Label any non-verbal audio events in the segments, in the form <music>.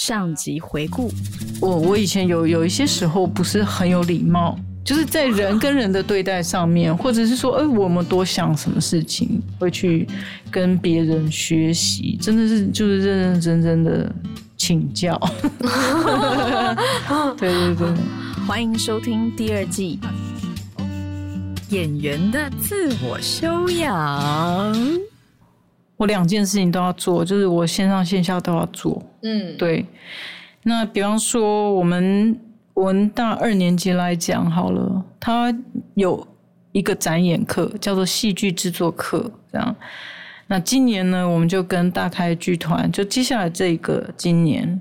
上集回顾。我我以前有有一些时候不是很有礼貌，就是在人跟人的对待上面，或者是说，哎，我们多想什么事情，会去跟别人学习，真的是就是认认真真的请教。对对对，欢迎收听第二季演员的自我修养。我两件事情都要做，就是我线上线下都要做。嗯，对，那比方说我们文大二年级来讲好了，他有一个展演课叫做戏剧制作课，这样。那今年呢，我们就跟大开剧团，就接下来这个今年，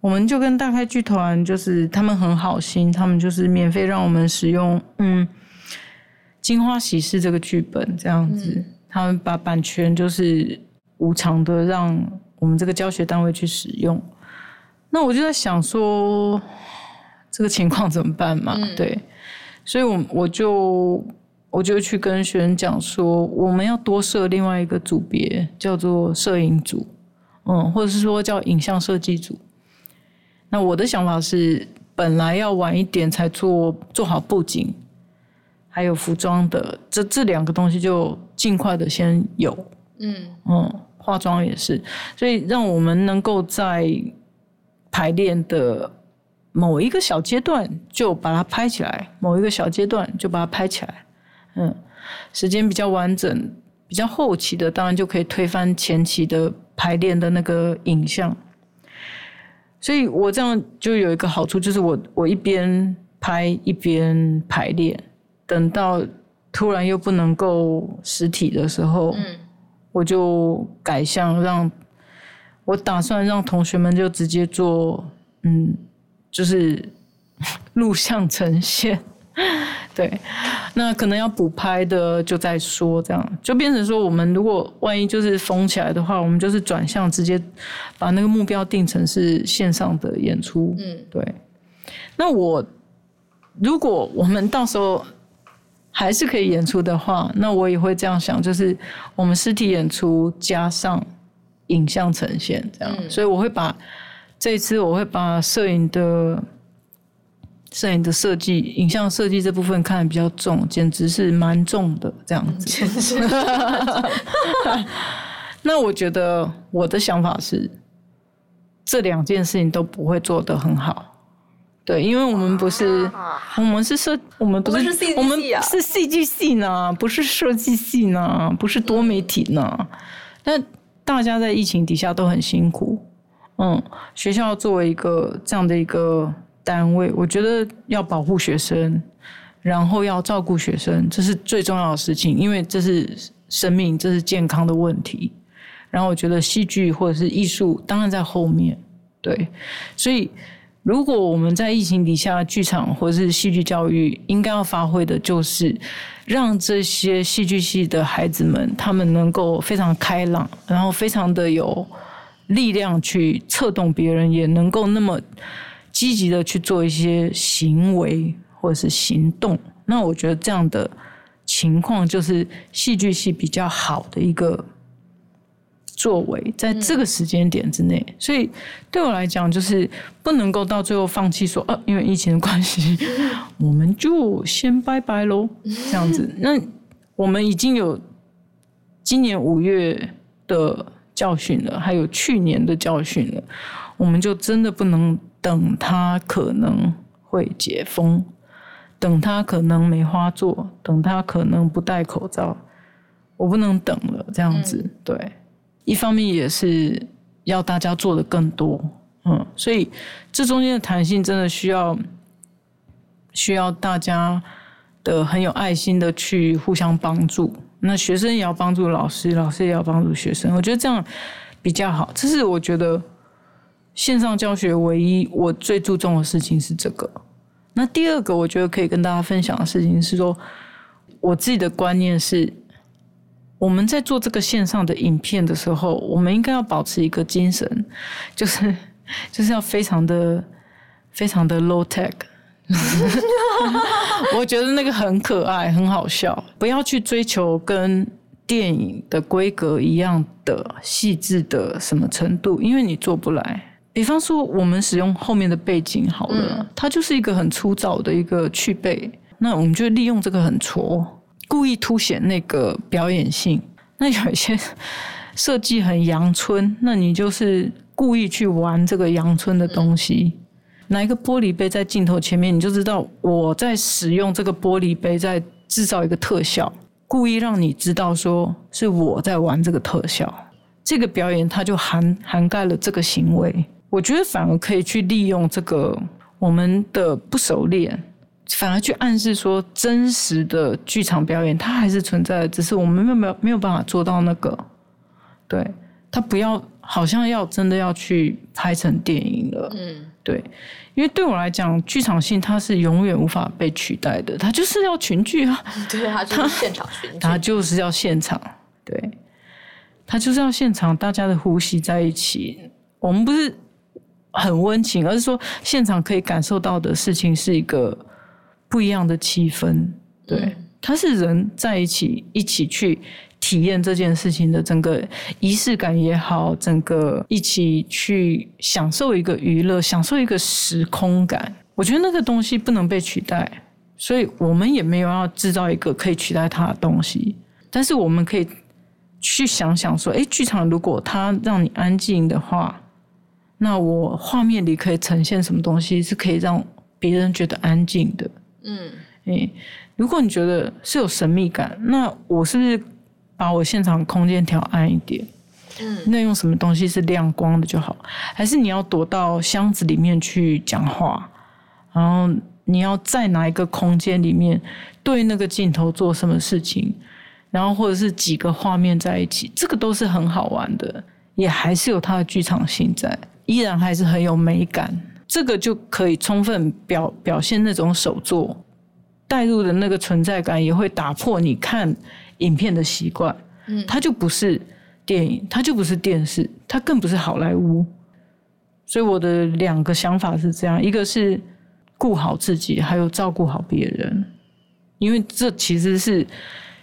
我们就跟大开剧团，就是他们很好心，他们就是免费让我们使用，嗯，《金花喜事》这个剧本这样子。他们把版权就是无偿的让我们这个教学单位去使用，那我就在想说，这个情况怎么办嘛？对，所以，我我就我就去跟学生讲说，我们要多设另外一个组别，叫做摄影组，嗯，或者是说叫影像设计组。那我的想法是，本来要晚一点才做做好布景。还有服装的这这两个东西就尽快的先有，嗯嗯，化妆也是，所以让我们能够在排练的某一个小阶段就把它拍起来，某一个小阶段就把它拍起来，嗯，时间比较完整、比较后期的，当然就可以推翻前期的排练的那个影像。所以我这样就有一个好处，就是我我一边拍一边排练。等到突然又不能够实体的时候，我就改向让，我打算让同学们就直接做，嗯，就是录像呈现。<laughs> 对，那可能要补拍的就再说，这样就变成说，我们如果万一就是封起来的话，我们就是转向直接把那个目标定成是线上的演出。嗯，对。那我如果我们到时候。还是可以演出的话，那我也会这样想，就是我们实体演出加上影像呈现这样，所以我会把这一次我会把摄影的摄影的设计、影像设计这部分看得比较重，简直是蛮重的这样子。<laughs> 那我觉得我的想法是，这两件事情都不会做得很好。对，因为我们不是，我们是设，我们不是，我们是戏剧系呢，不是设计系呢，不是多媒体呢。那大家在疫情底下都很辛苦，嗯，学校作为一个这样的一个单位，我觉得要保护学生，然后要照顾学生，这是最重要的事情，因为这是生命，这是健康的问题。然后我觉得戏剧或者是艺术，当然在后面，对，所以。如果我们在疫情底下，剧场或是戏剧教育应该要发挥的，就是让这些戏剧系的孩子们，他们能够非常开朗，然后非常的有力量去策动别人，也能够那么积极的去做一些行为或是行动。那我觉得这样的情况，就是戏剧系比较好的一个。作为在这个时间点之内，所以对我来讲，就是不能够到最后放弃说，呃，因为疫情的关系，<laughs> 我们就先拜拜喽，这样子。<laughs> 那我们已经有今年五月的教训了，还有去年的教训了，我们就真的不能等他可能会解封，等他可能没花做，等他可能不戴口罩，我不能等了，这样子，对。一方面也是要大家做的更多，嗯，所以这中间的弹性真的需要需要大家的很有爱心的去互相帮助。那学生也要帮助老师，老师也要帮助学生。我觉得这样比较好。这是我觉得线上教学唯一我最注重的事情是这个。那第二个，我觉得可以跟大家分享的事情是说，我自己的观念是。我们在做这个线上的影片的时候，我们应该要保持一个精神，就是 <laughs> 就是要非常的非常的 low tech。<laughs> 我觉得那个很可爱，很好笑。不要去追求跟电影的规格一样的细致的什么程度，因为你做不来。比方说，我们使用后面的背景好了，它就是一个很粗糙的一个去背，那我们就利用这个很挫，故意凸显那个表演性。那有一些设计很阳春，<laughs> 那你就是故意去玩这个阳春的东西。拿一个玻璃杯在镜头前面，你就知道我在使用这个玻璃杯在制造一个特效，故意让你知道说是我在玩这个特效。这个表演它就涵涵盖了这个行为。我觉得反而可以去利用这个我们的不熟练，反而去暗示说真实的剧场表演它还是存在的，只是我们没有没有没有办法做到那个。对，他不要好像要真的要去拍成电影了。嗯，对，因为对我来讲，剧场性它是永远无法被取代的，它就是要群聚啊。<laughs> 对，它就是现场它就是要现场，对，它就是要现场，大家的呼吸在一起。我们不是。很温情，而是说现场可以感受到的事情是一个不一样的气氛。对，它是人在一起一起去体验这件事情的整个仪式感也好，整个一起去享受一个娱乐，享受一个时空感。我觉得那个东西不能被取代，所以我们也没有要制造一个可以取代它的东西。但是我们可以去想想说，哎，剧场如果它让你安静的话。那我画面里可以呈现什么东西是可以让别人觉得安静的？嗯，诶，如果你觉得是有神秘感，那我是不是把我现场空间调暗一点？嗯，那用什么东西是亮光的就好？还是你要躲到箱子里面去讲话？然后你要在哪一个空间里面对那个镜头做什么事情？然后或者是几个画面在一起，这个都是很好玩的，也还是有它的剧场性在。依然还是很有美感，这个就可以充分表表现那种手作带入的那个存在感，也会打破你看影片的习惯。嗯，它就不是电影，它就不是电视，它更不是好莱坞。所以我的两个想法是这样：一个是顾好自己，还有照顾好别人，因为这其实是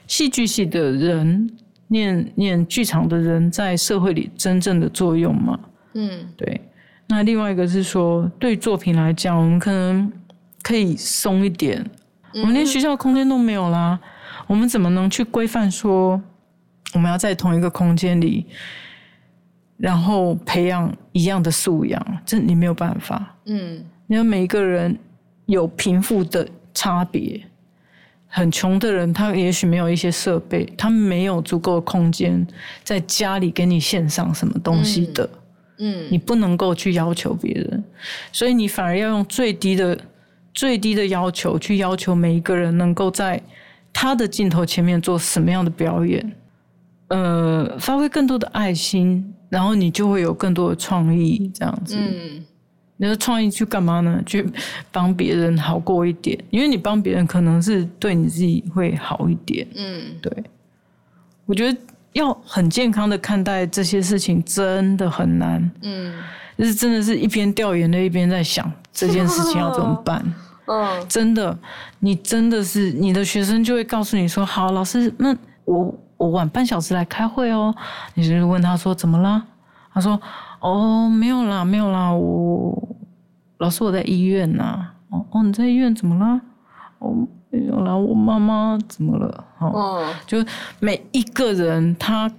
戏剧系的人念念剧场的人在社会里真正的作用嘛。嗯，对。那另外一个是说，对作品来讲，我们可能可以松一点。我们连学校空间都没有啦，我们怎么能去规范说我们要在同一个空间里，然后培养一样的素养？这你没有办法。嗯，因为每一个人有贫富的差别。很穷的人，他也许没有一些设备，他没有足够的空间在家里给你献上什么东西的。嗯，你不能够去要求别人，所以你反而要用最低的、最低的要求去要求每一个人能够在他的镜头前面做什么样的表演，呃，发挥更多的爱心，然后你就会有更多的创意，这样子。嗯，你的创意去干嘛呢？去帮别人好过一点，因为你帮别人可能是对你自己会好一点。嗯，对，我觉得。要很健康的看待这些事情，真的很难。嗯，就是真的是一边掉眼泪一边在想这件事情要怎么办。嗯，真的，你真的是你的学生就会告诉你说：“好，老师，那我我晚半小时来开会哦。”你就问他说：“怎么了？”他说：“哦，没有啦，没有啦，我老师我在医院呐。”哦哦，你在医院怎么了？哦。有了，我妈妈怎么了？哦，就每一个人，他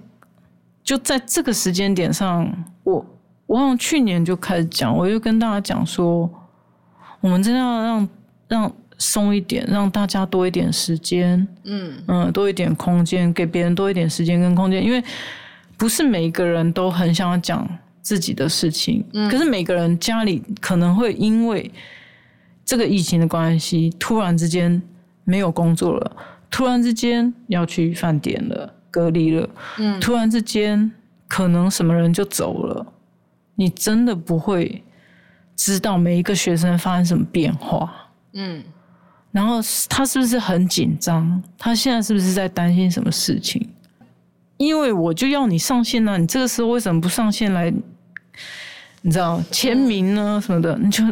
就在这个时间点上，我我好像去年就开始讲，我就跟大家讲说，我们真的要让让松一点，让大家多一点时间，嗯嗯，多一点空间，给别人多一点时间跟空间，因为不是每一个人都很想要讲自己的事情，嗯，可是每个人家里可能会因为这个疫情的关系，突然之间。没有工作了，突然之间要去饭店了，隔离了。嗯，突然之间可能什么人就走了，你真的不会知道每一个学生发生什么变化。嗯，然后他是不是很紧张？他现在是不是在担心什么事情？因为我就要你上线呢，你这个时候为什么不上线来？你知道签名呢什么的，你就。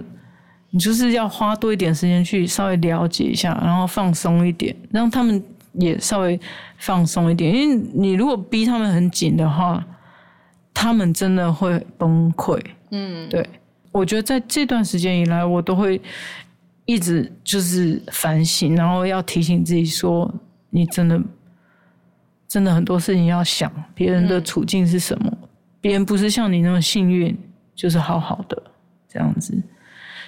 你就是要花多一点时间去稍微了解一下，然后放松一点，让他们也稍微放松一点。因为你如果逼他们很紧的话，他们真的会崩溃。嗯，对，我觉得在这段时间以来，我都会一直就是反省，然后要提醒自己说，你真的真的很多事情要想别人的处境是什么，别人不是像你那么幸运，就是好好的这样子，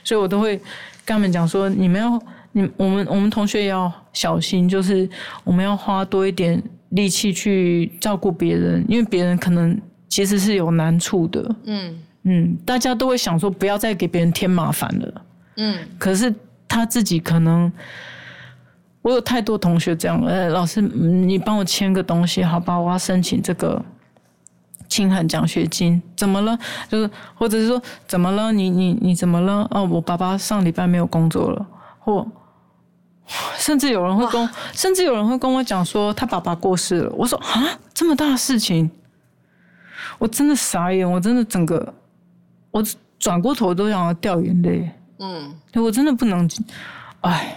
所以我都会跟他们讲说，你们要你我们我们同学也要小心，就是我们要花多一点力气去照顾别人，因为别人可能其实是有难处的，嗯嗯，大家都会想说不要再给别人添麻烦了。嗯可是他自己可能，我有太多同学这样，呃，老师，嗯你帮我签个东西，好吧？我要申请这个清寒奖学金，怎么了？就是或者是说怎么了？你你你怎么了？哦，我爸爸上礼拜没有工作了，或甚至有人会跟，甚至有人会跟我讲说他爸爸过世了。我说啊，这么大的事情，我真的傻眼，我真的整个，我转过头都想要掉眼泪。嗯对我真的不能，哎，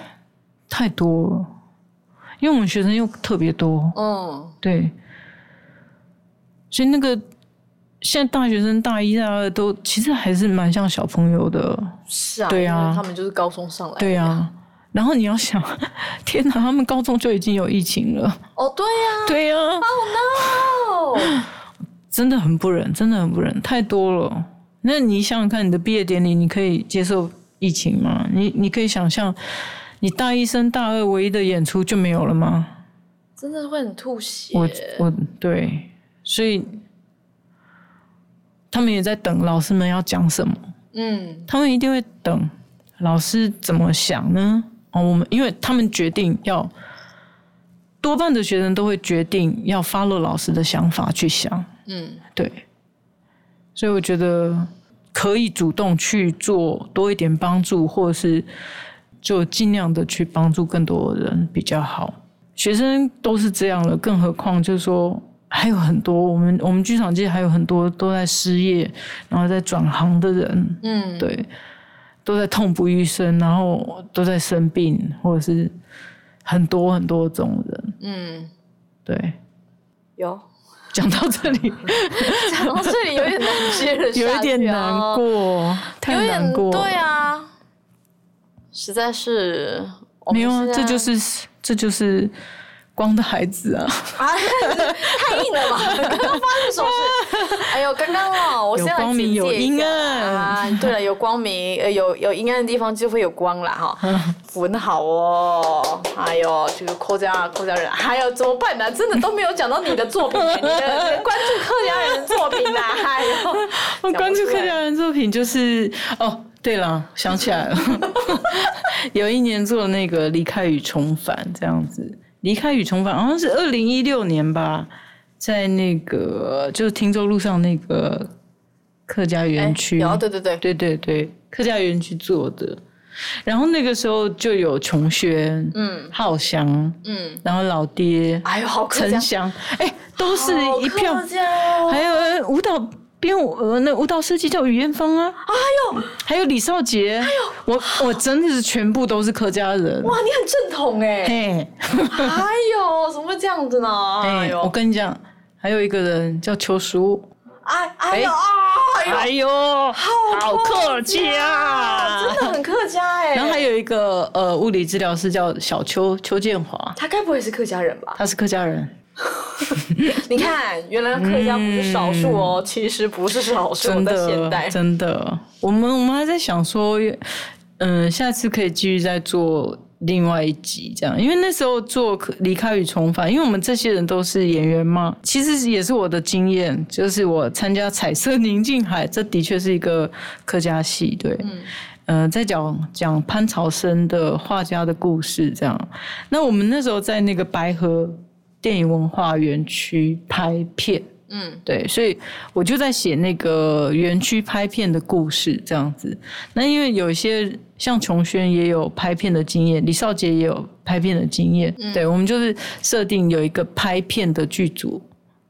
太多了，因为我们学生又特别多，嗯，对，所以那个现在大学生大一、大二都其实还是蛮像小朋友的，是啊，对啊。他们就是高中上来，对啊。然后你要想，<laughs> 天哪，他们高中就已经有疫情了，哦，对呀对呀、，Oh no，<gasps> 真的很不忍，真的很不忍，太多了。那你想想看，你的毕业典礼，你可以接受疫情吗？你你可以想象，你大一升大二唯一的演出就没有了吗？真的会很吐血，我我对，所以他们也在等老师们要讲什么，嗯他们一定会等老师怎么想呢？哦，我们因为他们决定要，多半的学生都会决定要 follow 老师的想法去想。嗯对，所以我觉得可以主动去做多一点帮助，或者是就尽量的去帮助更多的人比较好。学生都是这样了，更何况就是说还有很多我们我们剧场界还有很多都在失业，然后在转行的人，嗯，对，都在痛不欲生，然后都在生病，或者是很多很多这种人。嗯，对，有。讲到这里 <laughs> 讲到这里有点难接着下去啊。有一点难，过，有太点难过。对啊，实在是没有啊，这就是这就是光的孩子啊，啊，太硬了吧？<laughs> 刚刚发生什么事？哎呦，刚刚哦，我有先来光明有阴暗啊。对了，有光明，呃，有有阴暗的地方就会有光啦，哈，<laughs> 很好哦。哎呦，这个客家客家人，还有怎么办呢？真的都没有讲到你的作品，你的你的关注客家人的作品呐，哎呦，<laughs> 我关注客家人作品就是哦，对了，想起来了，有一年做那个离开与重返这样子，离开与重返好像是二零一六年吧，在那个就是汀州路上那个客家园区，对对对，对对对，客家园区做的。然后那个时候就有琼轩、嗯。浩翔，嗯，然后老爹、哎呦，好陈，翔，哎，都是一票还有呃舞蹈编舞，呃，那舞蹈设计叫于艳芳啊，哎呦，还有李少杰，哎呦，我我真的是全部都是客家人，<laughs> 哇，你很正统哎。嘿，哎呦，怎么会这样子呢？哎呦，我，跟你讲，还有一个人叫邱叔，哎哎呦啊，哎。哎呦，呦，好客家。真，的很客家哎。然后还有一个呃物理治疗师叫小邱邱建华，他该不会是客家人吧？他是客家人，<laughs> 你看，原来客家不是少数哦，其实不是少数，真在现代。的。真的，我们我们还在想说，嗯，下次可以继续再做另外一集这样，因为那时候做离开与重返，因为我们这些人都是演员嘛，其实也是我的经验，就是我参加彩色宁静海，这的确是一个客家戏，对，嗯。呃，在讲讲潘朝生的画家的故事，这样。那我们那时候在那个白河电影文化园区拍片，嗯对，所以我就在写那个园区拍片的故事这样子。那因为有一些像琼轩也有拍片的经验，李少杰也有拍片的经验，对我们就是设定有一个拍片的剧组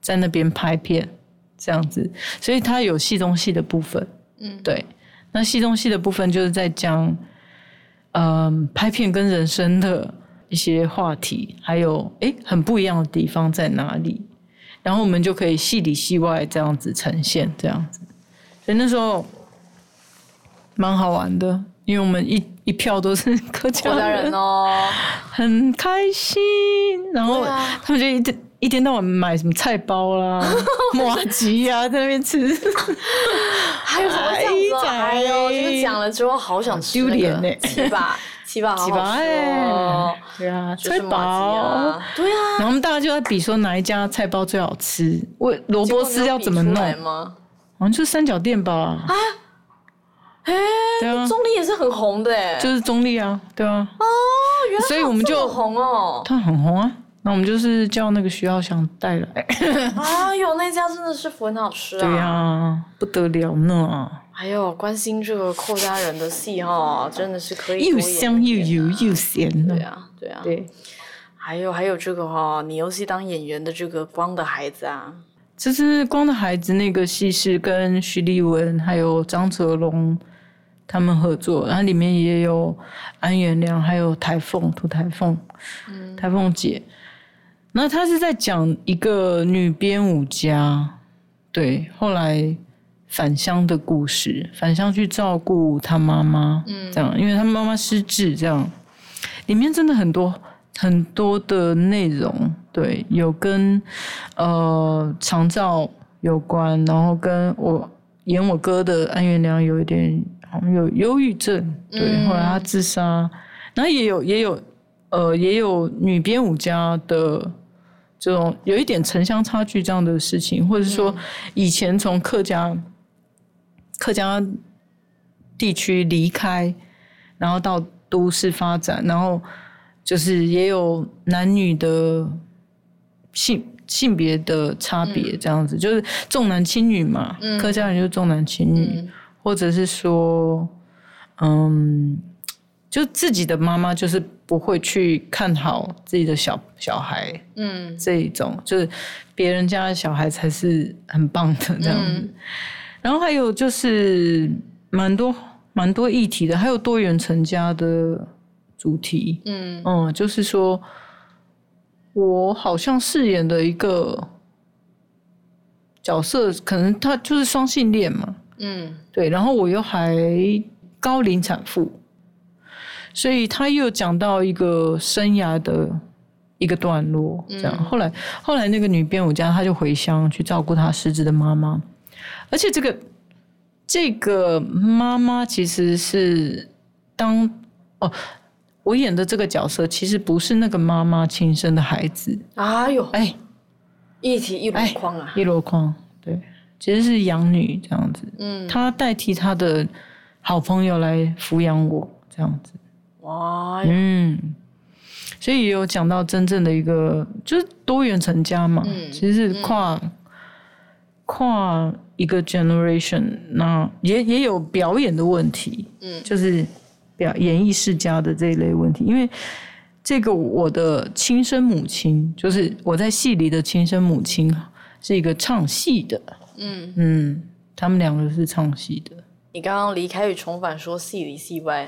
在那边拍片这样子，所以它有戏中戏的部分，嗯，对。那戏中戏的部分就是在讲，嗯、拍片跟人生的一些话题，还有诶很不一样的地方在哪里，然后我们就可以戏里戏外这样子呈现，这样子。所以那时候蛮好玩的，因为我们一一票都是客家人哦，很开心。然后他们就一天一天到晚买什么菜包啦、<laughs> 麻吉呀，在那边吃。还有什么这样子哦？哎还有这个讲了之后，好想吃那个丢脸呢七把七把好几把好吃哦哎，，对啊，菜包。啊，对啊，然后我们大家就在比说哪一家菜包最好吃，我萝卜丝要怎么弄？好？像就是三角店吧？哎，对啊，中立也是很红的哎，就是中立啊，对啊，哦，原来所以我们就它这么红哦。它很红啊。那我们就是叫那个徐浩翔带来，啊，有，那家真的是很好吃啊！对呀、不得了呢，还有关心这个寇家人的戏哈，真的是可以又香又油又咸呢。对啊，对啊，对，还有还有这个哈，你游戏当演员的这个光的孩子啊，这是《光的孩子》那个戏是跟徐立文还有张泽龙他们合作，然后里面也有安元良，还有台凤涂台凤，台凤姐。那他是在讲一个女编舞家，对，后来返乡的故事，返乡去照顾她妈妈，嗯，这样，因为她妈妈失智，这样，里面真的很多很多的内容，对，有跟呃长照有关，然后跟我演我哥的安元良有一点好像有忧郁症，对，嗯后来他自杀，然后也有也有呃也有女编舞家的。这种有一点城乡差距这样的事情，或者是说以前从客家客家地区离开，然后到都市发展，然后就是也有男女的性性别的差别，这样子、就是重男轻女嘛，客家人就是重男轻女，或者是说，嗯，就自己的妈妈就是不会去看好自己的小小孩，嗯。这一种，就是别人家的小孩才是很棒的这样。子。然后还有就是蛮多蛮多议题的，还有多元成家的主题。嗯。嗯，就是说我好像饰演的一个角色，可能他就是双性恋嘛，嗯。对，然后我又还高龄产妇，所以他又讲到一个生涯的一个段落，这样。后来后来那个女编舞家，她就回乡去照顾她失职的妈妈，而且这个这个妈妈其实是当哦，我演的这个角色其实不是那个妈妈亲生的孩子，哎呦，哎。一体一箩哎筐啊，一箩筐，对，其实是养女这样子。嗯，她代替她的好朋友来抚养我，这样子。哇，嗯，所以也有讲到真正的一个就是多元成家嘛，嗯其实是跨、跨一个 generation，那也也有表演的问题，嗯。就是表演艺世家的这一类问题，因为。这个我的亲生母亲，就是我在戏里的亲生母亲，是一个唱戏的，嗯，嗯，他们两个是唱戏的，你刚刚离开与重返说戏里戏外，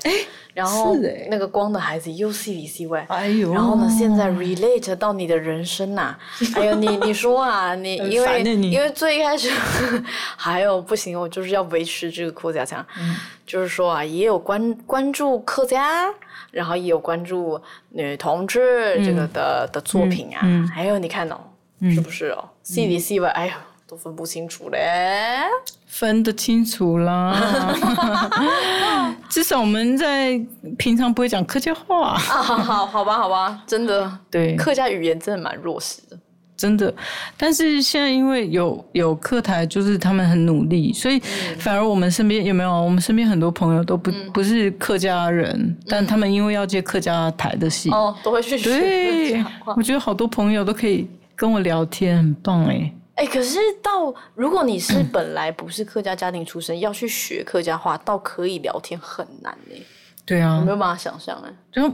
然后那个光的孩子又戏里戏外。哎呦然后呢？现在 relate 到你的人生呐、<laughs> 哎呦，你你说啊，你因为因为最一开始 <laughs> 还有不行，我就是要维持这个客家腔，嗯就是说啊，也有关关注客家，然后也有关注女同志这个的、的作品啊，还有你看哦，是不是哦？戏里戏外，哎呦，都分不清楚嘞。分得清楚啦。<laughs> 至少我们在平常不会讲客家话，啊，好好好吧，好吧，真的，对，客家语言真的蛮弱势的。真的。但是现在因为有有客台，就是他们很努力，所以反而我们身边有没有？我们身边很多朋友都不、不是客家人，但他们因为要接客家台的戏，哦，都会去学我觉得好多朋友都可以跟我聊天，很棒哎。哎，可是到如果你是本来不是客家家庭出身，要去学客家话，倒可以聊天很难呢，对啊我没，有办法想象哎，就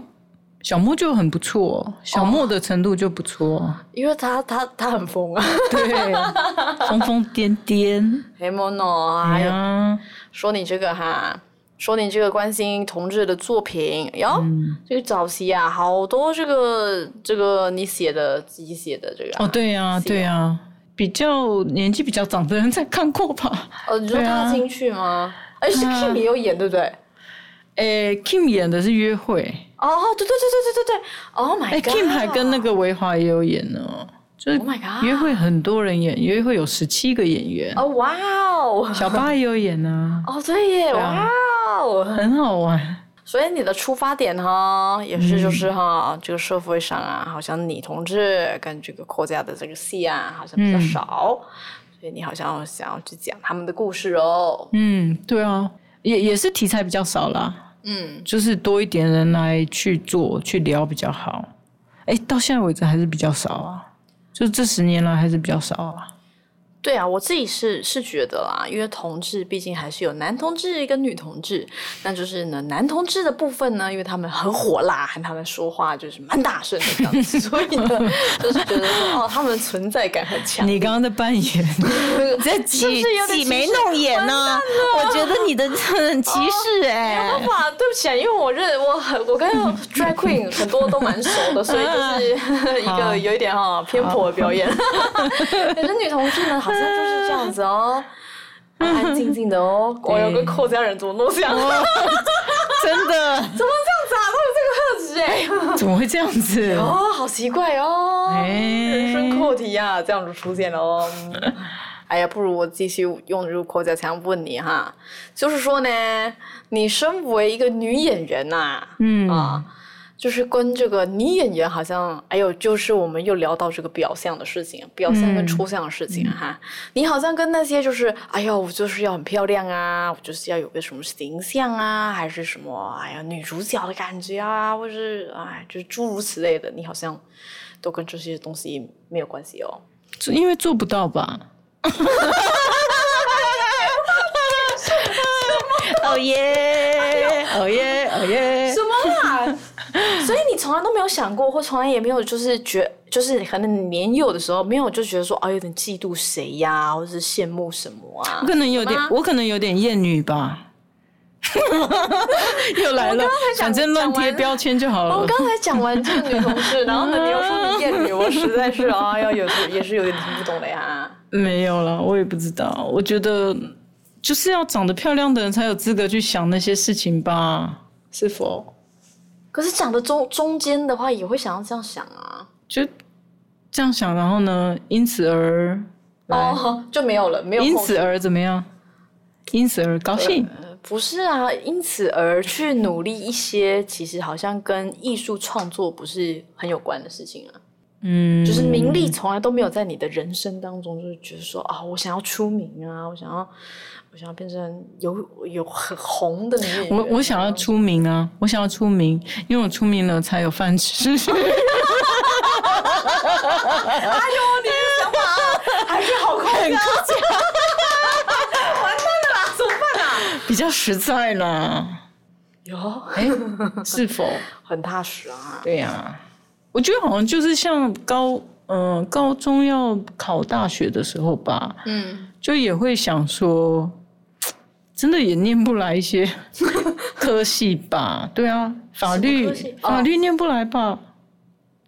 小莫就很不错，小莫的程度就不错，<laughs> 因为他他他很疯啊，对，<laughs> 疯疯癫癫，黑莫诺，还哎有呀，说你这个哈。说你这个关心同志的作品哟，嗯这个早期啊，好多这个这个你写的自己写的这个、啊、哦，对呀、对呀、比较年纪比较长的人在看过吧？哦，你说对啊踏进去吗？而且 Kim 也有演，对不对？诶，Kim 演的是约会，哦，对对对对对对对，Oh my 哎 god！，Kim 还跟那个维华也有演呢，就是 Oh 约会很多人演，约会有十七个演员，哦哇哦，小八也有演呢，哦对耶，哇啊哦！很好玩。所以你的出发点哈，也是就是哈，这个社会上啊，好像女同志跟这个国家的这个戏啊，好像比较少，所以你好像想要去讲他们的故事哦。嗯，对啊，也也是题材比较少啦，嗯，就是多一点人来去做去聊比较好。哎，到现在为止还是比较少啊，就这十年来还是比较少啊。对啊，我自己是是觉得啦，因为同志毕竟还是有男同志跟女同志，那就是呢，男同志的部分呢，因为他们很火辣，和他们说话就是蛮大声的这样子，<laughs> 所以呢，就是觉得说哦，他们存在感很强。你刚刚在扮演，<laughs> 在是挤不是有点挤眉弄眼呢、我觉得你的 <laughs> 很歧视哎、没办法，对不起啊，因为我认我很我跟 drag queen 很多都蛮熟的，所以就是一个有一点哈偏颇的表演。可是女同志呢，好像就是这样子哦，安 <laughs> 安静静的哦。<laughs> 我有个扣家人怎么都这样，<laughs> 怎么真的这样子啊？都有这个特质哎。怎么会这样子？哦，好奇怪哦，哎人生课题呀，这样子出现了哦。嗯哎呀，不如我继续用入口角强问你哈，就是说呢，你身为一个女演员呐、嗯啊，就是跟这个女演员好像，哎呦就是我们又聊到这个表象的事情，表象跟抽象的事情、哈。你好像跟那些就是，哎呦，我就是要很漂亮啊，我就是要有个什么形象啊，还是什么，哎呀，女主角的感觉啊，或是哎，就是诸如此类的，你好像都跟这些东西没有关系哦。因为做不到吧？<laughs> <laughs> 哦耶！哦耶！哦耶！什么啦？<laughs> 所以你从来都没有想过，或从来也没有就是觉，就是可能年幼的时候没有就觉得说，啊，有点嫉妒谁呀、或者是羡慕什么啊我？可能有点，我可能有点厌女吧。<laughs> 又来了，想反正乱贴标签就好了。我刚才讲完这个女同事，<laughs> 然后呢，你又说你厌女，我实在是啊，要有时也是有点听不懂的呀。没有了，我也不知道。我觉得就是要长得漂亮的人才有资格去想那些事情吧？是否？可是讲的中中间的话，也会想要这样想啊。就这样想，然后呢，因此而哦，就没有了，没有因此而怎么样？因此而高兴。呃不是啊，因此而去努力一些，其实好像跟艺术创作不是很有关的事情啊。嗯，就是名利从来都没有在你的人生当中，就是觉得说啊，我想要出名啊，我想要，我想要变成有有很红的女演员。我我想要出名啊！我想要出名，因为我出名了才有饭吃。哎呦，你的想法啊还是好空很啊！完蛋了啦，怎么办啊？比较实在啦。有，哎，是否？<laughs> 很踏实啊。对呀、我觉得好像就是像高嗯、高中要考大学的时候吧，嗯，就也会想说，真的也念不来一些 <laughs> 科系吧？对啊，法律法律念不来吧？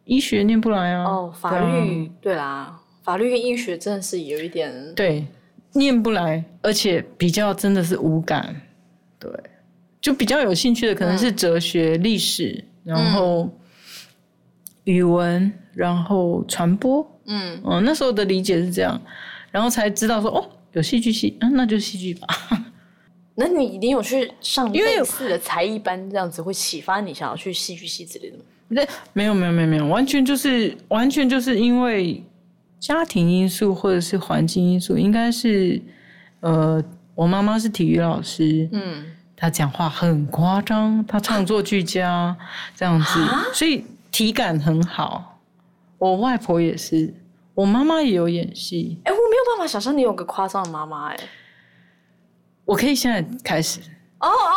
医学念不来啊。哦，法律，对啦，法律跟医学真的是有一点，对，念不来，而且比较真的是无感，对，就比较有兴趣的可能是哲学、历史，然后语文，然后传播，嗯，嗯，那时候的理解是这样，然后才知道说哦，有戏剧系，嗯，那就戏剧吧。那你一定有去上类似的才艺班，这样子会启发你想要去戏剧系之类的吗？那，没有没有没有没有，完全就是完全就是因为家庭因素或者是环境因素，应该是呃，我妈妈是体育老师，嗯，她讲话很夸张，她唱作俱佳，这样子，所以体感很好。我外婆也是，我妈妈也有演戏，哎、我没有办法想象你有个夸张的妈妈、哎，我可以现在开始。哦哦，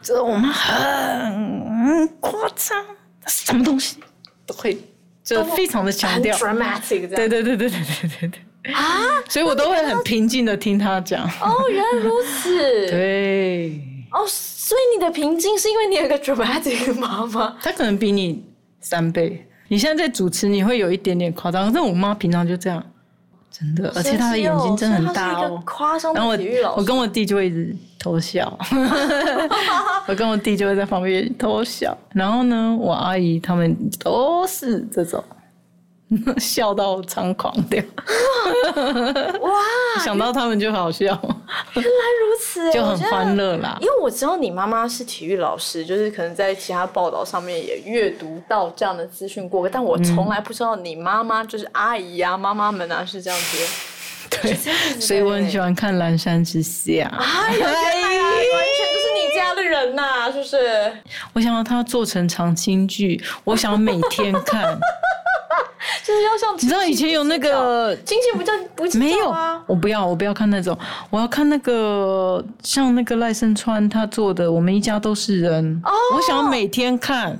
这我妈很夸张，什么东西都会，就非常的强很调。dramatic。对对对对对对对对。啊，所以我都会很平静的听他讲。哦，原来如此。<laughs> 对，哦，所以你的平静是因为你有个 dramatic 的妈妈。她可能比你三倍。你现在在主持，你会有一点点夸张，但我妈平常就这样，真的，而且他的眼睛真的很大哦。夸张然后我的体育老师。我跟我弟就会一直偷笑，<laughs> 我跟我弟就会在旁边偷笑。然后呢，我阿姨他们都是这种 <laughs> 笑到猖狂掉，<laughs> 哇，想到他们就好笑，原来如此，就很欢乐啦因。为我知道你妈妈是体育老师，就是可能在其他报道上面也阅读到这样的资讯过，但我从来不知道你妈妈就是阿姨啊、妈妈们啊是这样子。<laughs> 对，所以我很喜欢。看《蓝山之下》。哎呀，完全就是你家的人呐、是不是？我想要它做成长青剧，我想每天看。<laughs> <laughs> 就是要像你知道以前有那个亲戚不叫不没有啊？，我不要，我不要看那种，我要看那个像那个赖声川他做的《我们一家都是人》我想要每天看。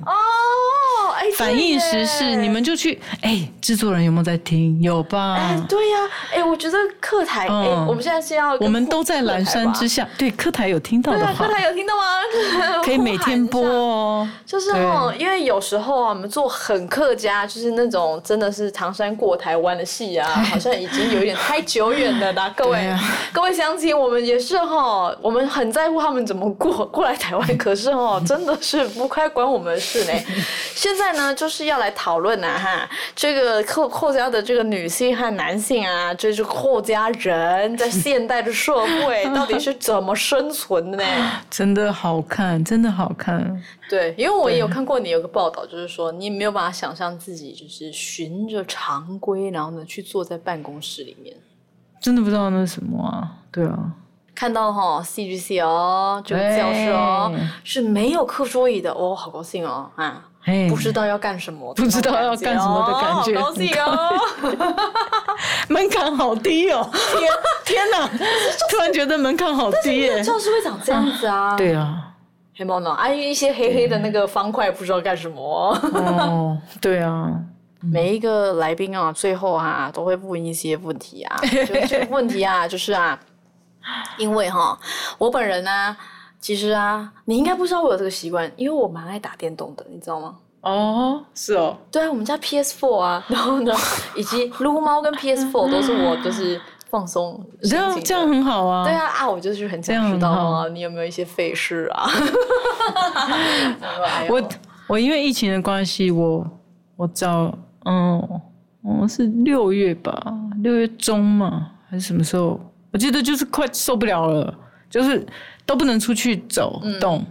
反映时事，你们就去哎，制作人有没有在听？有吧？哎，对呀、哎，我觉得客台，哎、嗯我们现在是要我们都在蓝山之下。对，客台有听到对啊，的话课，台有听到吗？<laughs> 可以每天播哦。就是哦，因为有时候啊，我们做很客家，就是那种真的是唐山过台湾的戏啊，<laughs> 好像已经有一点太久远了啦。各位、啊各位乡亲，我们也是哈，我们很在乎他们怎么过过来台湾，可是哈，真的是不该管我们的事呢。<laughs> 现在呢，就是要来讨论啊哈，这个客客家的这个女性和男性啊，这是客家人在现代的社会到底是怎么生存的呢？<laughs> 真的好看，真的好看。对，因为我也有看过你有个报道，就是说你没有办法想象自己就是循着常规，然后呢去坐在办公室里面，真的不知道那是什么啊？对啊，看到哈 C G C 哦，这个教室哦哎是没有课桌椅的哦，好高兴哦啊！哎，不知道要干什么，不知道要干什么的感觉哦好高兴哦！<laughs> 门槛好低哦！天天哪，<laughs> 突然觉得门槛好低耶。教室会长这样子啊？，对啊，黑猫呢？啊，一些黑黑的那个方块，不知道干什么哦。哦，对啊，每一个来宾啊，最后啊都会问一些问题啊，就这个问题啊，就是啊，因为哈，我本人呢、其实啊，你应该不知道我有这个习惯，因为我蛮爱打电动的，你知道吗？哦，是哦，对啊，我们家 PS4 啊，然后呢，以及撸猫跟 PS4 都是我就是放松心这样这样很好啊。对啊啊，我就是很想知道啊，你有没有一些费事啊？<laughs> 我我因为疫情的关系，我我早嗯，我是六月吧，六月中嘛，还是什么时候？我记得就是快受不了了，就是都不能出去走嗯动，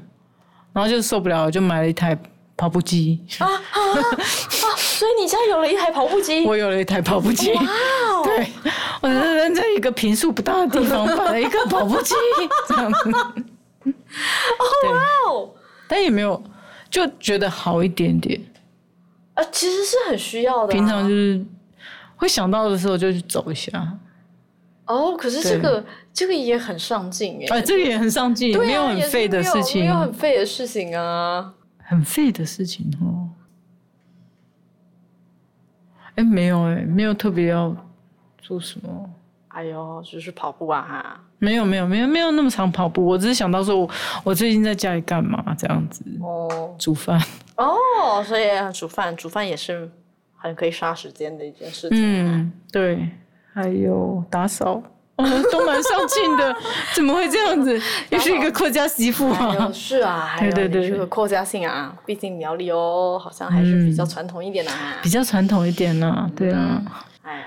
然后就受不了了，就买了一台跑步机。啊啊啊！所以你家有了一台跑步机？<laughs> 我有了一台跑步机，哦对，我认真在一个平数不大的地方买了一个跑步机，<laughs> 这样子，哦哇，哦，但也没有就觉得好一点点。啊，其实是很需要的、啊。平常就是会想到的时候就去走一下，哦，可是这个这个也很上进耶。哎，这个也很上进，没有很废的事情有，很废的事情啊。很废的事情哦。哎，没有哎，没有特别要做什么。哎呦，就是跑步啊哈。没有没有没有没有那么常跑步，我只是想到说我我最近在家里干嘛这样子，哦煮饭。哦，所以煮饭煮饭也是很可以杀时间的一件事情。嗯，对，还有打扫，哦，都蛮上进的，<laughs> 怎么会这样子？又是一个客家媳妇啊！是啊，对对对你这个客家姓啊，毕竟苗栗哦，好像还是比较传统一点的啊。比较传统一点呢、对啊，哎呀，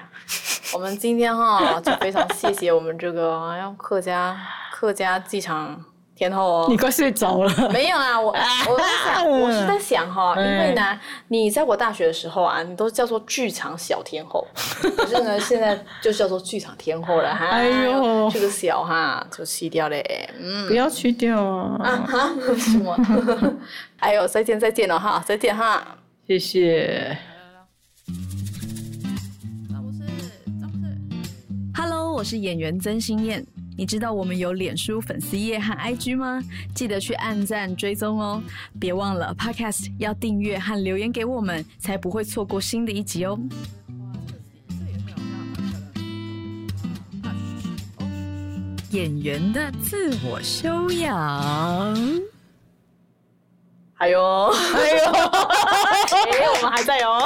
我们今天哈就非常谢谢我们这个哎呀客家客家机场天后哦你。快睡着了。没有啊，我我在想，我是在想哈，因为嗯呢，你在我大学的时候啊，你都叫做剧场小天后，<laughs> 可是呢，现在就叫做剧场天后了哈。哎呦这个小哈就去掉嘞，嗯不要去掉啊！哈，什么？<laughs> 哎呦，再见再见了哈，再见哈。谢谢。Hello，我是演员曾心燕。你知道我们有脸书粉丝页和 IG 吗？记得去按赞追踪哦。别忘了 Podcast 要订阅和留言给我们，才不会错过新的一集哦。演员的自我修养。哎呦，哎呦，<laughs> 哎，我们还在哦。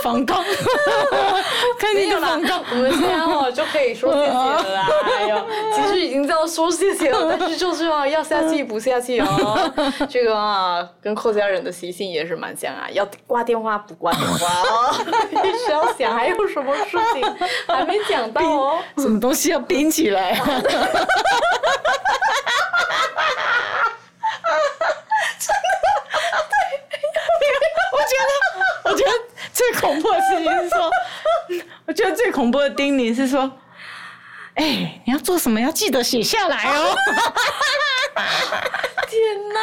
的访纲，<laughs> 看你的访纲。我们现在哦就可以说谢谢了啦。哎呦，<laughs> 其实已经在说谢谢了，但是就是啊，要下气不下气哦。<laughs> 这个啊，跟客家人的习性也是蛮像啊，要挂电话不挂电话哦，一直要想还有什么事情还没讲到哦。什么东西要冰起来、啊？我觉得，我觉得最恐怖的事情是说，我觉得最恐怖的叮咛是说，哎、你要做什么要记得写下来哦。<laughs> 天哪，